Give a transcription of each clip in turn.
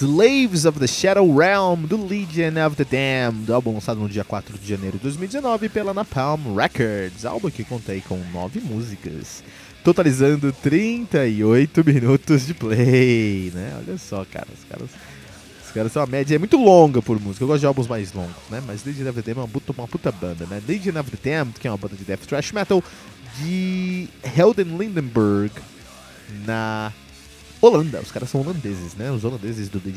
Slaves of the Shadow Realm, do Legion of the Damned, álbum lançado no dia 4 de janeiro de 2019 pela Napalm Records, álbum que contei com nove músicas, totalizando 38 minutos de play, né? Olha só, cara, os caras, os caras são uma média é muito longa por música, eu gosto de álbuns mais longos, né? Mas Legion of the Damned é uma puta, uma puta banda, né? Legion of the Damned, que é uma banda de death thrash metal de Helden Lindenberg, na Holanda, os caras são holandeses, né? Os holandeses do the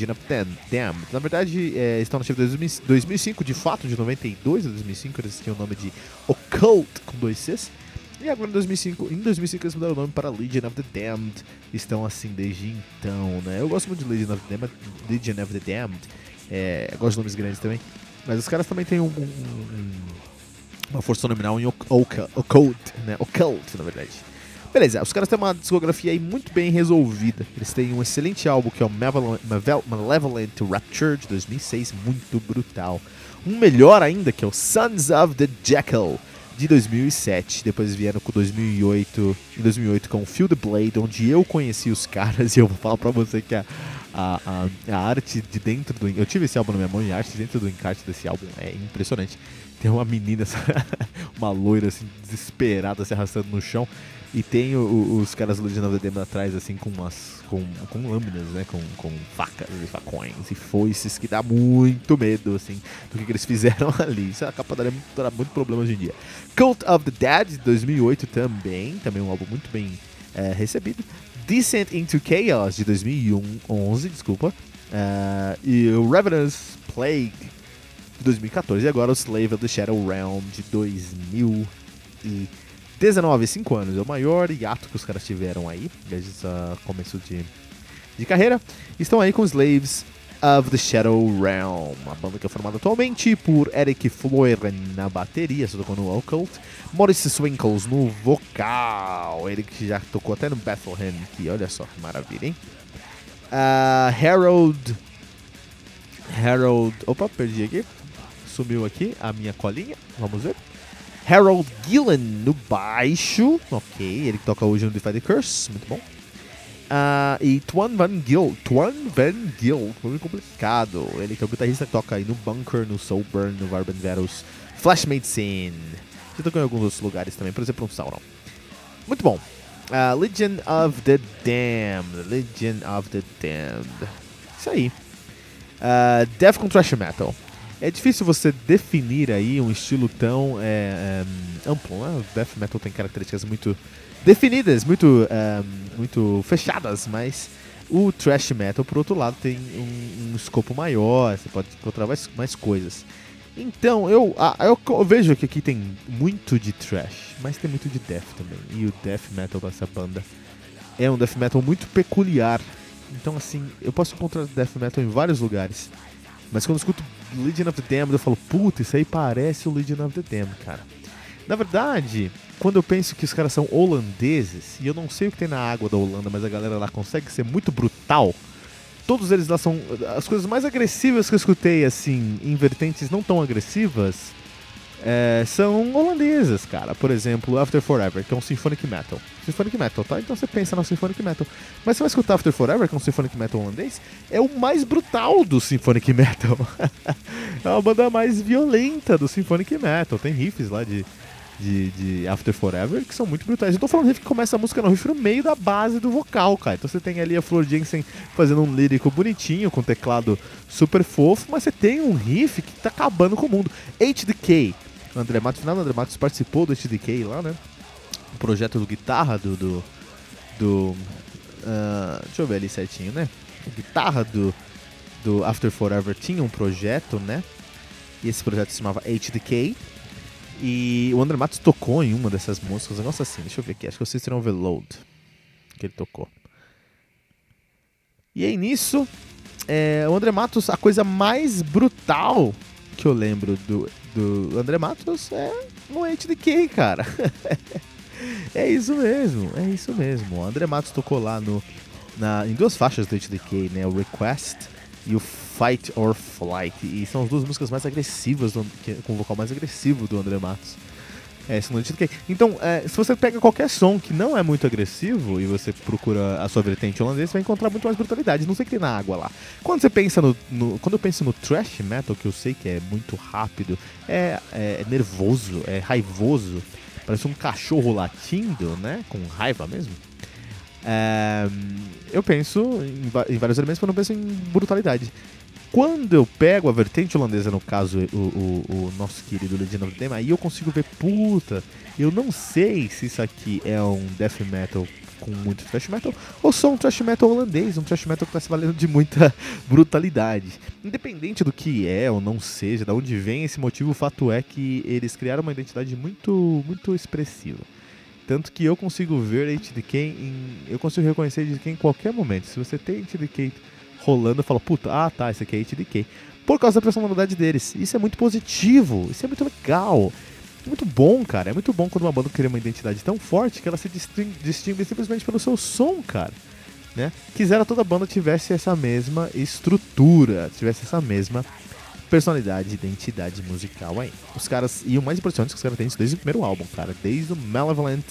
Damned. Na verdade, é, estão na chave de 2005, de fato, de 92 a 2005, eles tinham o nome de Occult, com dois Cs. E agora em 2005, em 2005 eles mudaram o nome para Legion of the Damned. Estão assim desde então, né? Eu gosto muito de Legion of the Damned. Legion of the Damned. É, gosto de nomes grandes também. Mas os caras também têm um, um- um- uma força nominal em Occult, né? Occult, na verdade. Beleza, os caras têm uma discografia aí muito bem resolvida. Eles têm um excelente álbum que é o Malevolent, Malevolent Rapture de 2006, muito brutal. Um melhor ainda que é o Sons of the Jackal de 2007. Depois vieram com 2008, em 2008 com Feel the Blade, onde eu conheci os caras e eu vou falar pra você que a, a, a, a arte de dentro do. Eu tive esse álbum na minha mão e a arte de dentro do encarte desse álbum é impressionante. Tem uma menina, uma loira assim, desesperada se arrastando no chão. E tem o- os caras do Legend of the Damned atrás, assim, com umas. com, com lâminas, né? Com, com facas e facões e foices que dá muito medo, assim, do que, que eles fizeram ali. Isso é a capa daria muito, muito problema hoje em dia. Cult of the Dead, de 2008 também. Também um álbum muito bem é, recebido. Descent into Chaos, de 2011, desculpa. Ah, e o Revenant's Plague, de 2014. E agora o Slave of the Shadow Realm, de 2019. 5 anos. É o maior hiato que os caras tiveram aí, desde esse começo de, de carreira. Estão aí com Slaves of the Shadow Realm, a banda que é formada atualmente por Eric Floren na bateria, só tocou no Occult, Maurice Swinkles no vocal, ele que já tocou até no Bethlehem, que olha só que maravilha, hein? Ah, Harold. Harold. Opa, perdi aqui. Sumiu aqui a minha colinha. Vamos ver. Harold Gillen no baixo. Ok, ele que toca hoje no Defy the Curse. Muito bom. Ah, e Twan Van Gil. Twan Van Gil. Nome complicado. Ele que é o guitarrista que toca aí no Bunker, no Soulburn, no Varban Veros. Flashmade Scene. Já tocou em alguns outros lugares também, por exemplo, no Sauron. Muito bom. Ah, Legion of the Damned. Legion of the Damned. Isso aí. Uh, Death com Metal. É difícil você definir aí um estilo tão é, é, amplo, né? O Death Metal tem características muito definidas, muito, é, muito fechadas, mas o Thrash Metal, por outro lado, tem um, um escopo maior, você pode encontrar mais, mais coisas. Então, eu, eu, co- vejo que aqui tem muito de Thrash, mas tem muito de Death também. E o Death Metal dessa banda é um Death Metal muito peculiar. Então, assim, eu posso encontrar Death Metal em vários lugares. Mas quando eu escuto Legion of the Damned, eu falo, puta, isso aí parece o Legion of the Damned, cara. Na verdade, quando eu penso que os caras são holandeses, e eu não sei o que tem na água da Holanda, mas a galera lá consegue ser muito brutal, todos eles lá são as coisas mais agressivas que eu escutei, assim, em vertentes não tão agressivas, é, são holandesas, cara. Por exemplo, After Forever, que é um symphonic metal. Symphonic metal, tá? Então você pensa no symphonic metal. Mas você vai escutar After Forever, que é um symphonic metal holandês, é o mais brutal do symphonic metal. é uma banda mais violenta do symphonic metal. Tem riffs lá de, de, de, After Forever que são muito brutais. Eu tô falando riff que começa a música no riff no meio da base do vocal, cara. Então você tem ali a Flor Jensen fazendo um lírico bonitinho, com teclado super fofo, mas você tem um riff que tá acabando com o mundo. HDK o André Matos, final, o André Matos participou do HDK lá, né? O projeto do guitarra do. do, do uh, deixa eu ver ali certinho, né? Guitarra do, do After Forever tinha um projeto, né? E esse projeto se chamava HDK. E o André Matos tocou em uma dessas músicas, um negócio assim, deixa eu ver aqui, acho que o System Overload que ele tocou. E aí nisso, é, o André Matos, a coisa mais brutal que eu lembro do, do André Matos é um HDK, cara. é isso mesmo, é isso mesmo. O André Matos tocou lá no, na, em duas faixas do HDK, né? O Request e o Fight or Flight. E são as duas músicas mais agressivas, do, com o vocal mais agressivo do André Matos. É, que Então, é, se você pega qualquer som que não é muito agressivo e você procura a sua vertente holandesa, você vai encontrar muito mais brutalidade. Não sei o que tem na água lá. Quando você pensa no, no, Quando eu penso no thrash metal, que eu sei que é muito rápido, é, é nervoso, é raivoso, parece um cachorro latindo, né? Com raiva mesmo. É, eu penso em, em vários elementos, mas não penso em brutalidade. Quando eu pego a vertente holandesa, no caso, o, o, o nosso querido Legend of Them, aí eu consigo ver, puta, eu não sei se isso aqui é um death metal com muito thrash metal ou só um thrash metal holandês, um thrash metal que está se valendo de muita brutalidade. Independente do que é ou não seja, de onde vem esse motivo, o fato é que eles criaram uma identidade muito, muito expressiva. Tanto que eu consigo ver HDK em. Eu consigo reconhecer HDK em qualquer momento. Se você tem HDK rolando, eu falo, puta, ah tá, esse aqui é HDK. Por causa da personalidade deles. Isso é muito positivo, isso é muito legal. É muito bom, cara. É muito bom quando uma banda cria uma identidade tão forte que ela se distingue, simplesmente pelo seu som, cara. Né? Quisera toda banda tivesse essa mesma estrutura, tivesse essa mesma personalidade, identidade musical aí. Os caras, e o mais importante é que os caras têm isso desde o primeiro álbum, cara, desde o Malevolent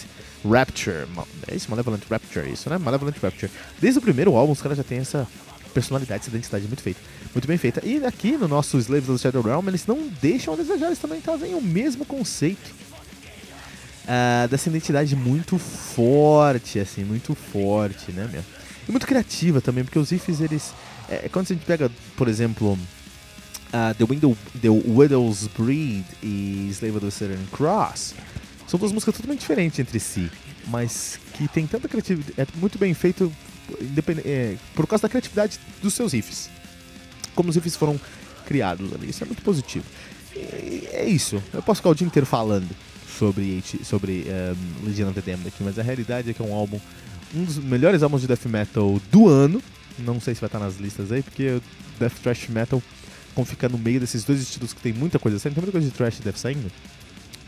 Rapture. É isso, Malevolent Rapture, isso, né? Malevolent Rapture. Desde o primeiro álbum, os caras já têm essa personalidade, essa identidade muito feita. Muito bem feita. E aqui no nosso Slaves of the Shadow Realm, eles não deixam a desejar, eles também trazem o mesmo conceito. Uh, dessa identidade muito forte, assim, muito forte, né, meu? E muito criativa também, porque os riffs, eles... É, quando a gente pega, por exemplo, uh, The, Window, The Widow's Breed e Slave of the Southern Cross, são duas músicas totalmente diferentes entre si, mas que tem tanta criatividade, é muito bem feito é, por causa da criatividade dos seus riffs. Como os riffs foram criados ali. Isso é muito positivo. E é isso. Eu posso ficar o dia inteiro falando sobre, sobre um, Legion of the Damned aqui, mas a realidade é que é um álbum, um dos melhores álbuns de death metal do ano. Não sei se vai estar nas listas aí, porque death thrash metal, como fica no meio desses dois estilos que tem muita coisa saindo, tem muita coisa de thrash e death saindo,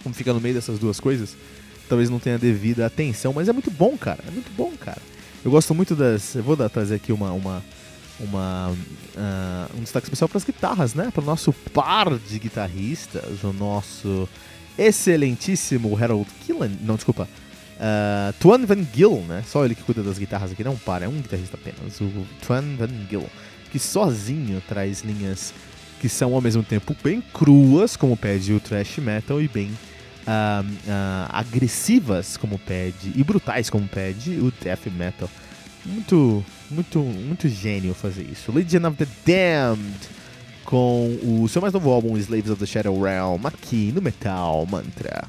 como fica no meio dessas duas coisas, talvez não tenha devida atenção, mas é muito bom, cara. É muito bom, cara. Eu gosto muito das. Eu vou dar, trazer aqui uma. uma, uma uh, um destaque especial para as guitarras, né? Para o nosso par de guitarristas, o nosso excelentíssimo Harold Killen. Não, desculpa. Uh, Twan Van Gill, né? Só ele que cuida das guitarras aqui, não para, é um guitarrista apenas. O Twan Van Gill, que sozinho traz linhas que são ao mesmo tempo bem cruas, como pede o thrash metal, e bem uh, uh, agressivas como pede e brutais como pede o death metal. Muito, muito, muito gênio fazer isso. Legion of the Damned com o seu mais novo álbum Slaves of the Shadow Realm aqui no Metal Mantra.